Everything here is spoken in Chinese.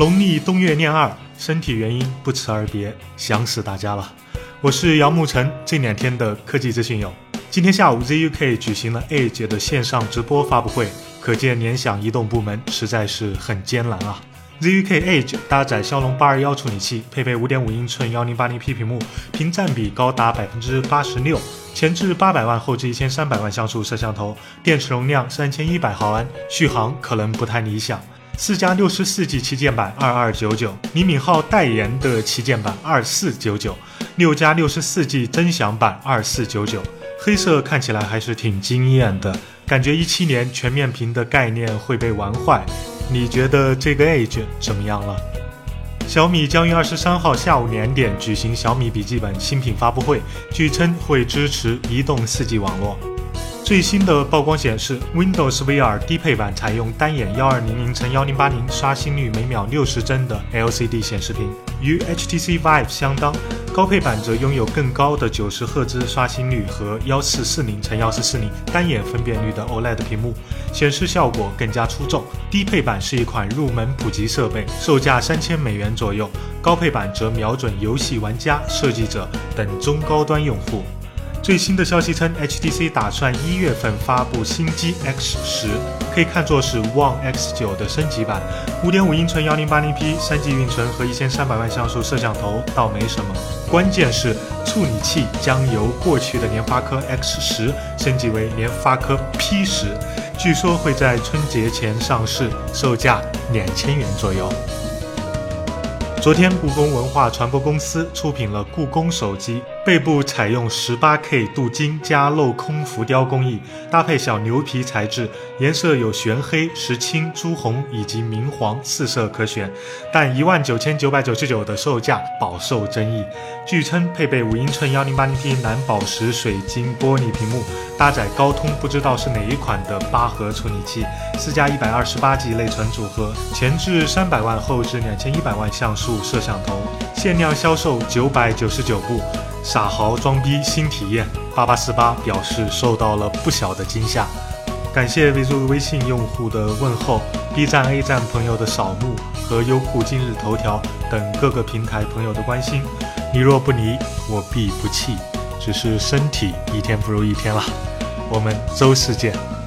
农历冬月廿二，身体原因不辞而别，想死大家了。我是姚沐晨，这两天的科技资讯有：今天下午 ZUK 举行了 Edge 的线上直播发布会，可见联想移动部门实在是很艰难啊。ZUK Edge 搭载骁龙八二幺处理器，配备五点五英寸幺零八零 P 屏幕，屏占比高达百分之八十六，前置八百万，后置一千三百万像素摄像头，电池容量三千一百毫安，续航可能不太理想。四加六十四 G 旗舰版二二九九，李敏镐代言的旗舰版二四九九，六加六十四 G 尊享版二四九九。黑色看起来还是挺惊艳的，感觉一七年全面屏的概念会被玩坏。你觉得这个 Edge 怎么样了？小米将于二十三号下午两点举行小米笔记本新品发布会，据称会支持移动四 G 网络。最新的曝光显示，Windows VR 低配版采用单眼幺二零零乘幺零八零刷新率每秒六十帧的 LCD 显示屏，与 HTC Vive 相当。高配版则拥有更高的九十赫兹刷新率和幺四四零乘幺四四零单眼分辨率的 OLED 屏幕，显示效果更加出众。低配版是一款入门普及设备，售价三千美元左右；高配版则瞄准游戏玩家、设计者等中高端用户。最新的消息称，HTC 打算一月份发布新机 X 十，可以看作是 One X 九的升级版。五点五英寸幺零八零 P，三 G 运存和一千三百万像素摄像头倒没什么，关键是处理器将由过去的联发科 X 十升级为联发科 P 十，据说会在春节前上市，售价两千元左右。昨天，故宫文化传播公司出品了故宫手机。背部采用 18K 镀金加镂空浮雕工艺，搭配小牛皮材质，颜色有玄黑、石青、朱红以及明黄四色可选，但一万九千九百九十九的售价饱受争议。据称配备五英寸 1080P 蓝宝石水晶玻璃屏幕，搭载高通不知道是哪一款的八核处理器，四加一百二十八 G 内存组合，前置三百万，后置两千一百万像素摄像头，限量销售九百九十九部。傻豪装逼新体验，八八四八表示受到了不小的惊吓。感谢微助微信用户的问候，B 站 A 站朋友的扫墓和优酷今日头条等各个平台朋友的关心。你若不离，我必不弃。只是身体一天不如一天了。我们周四见。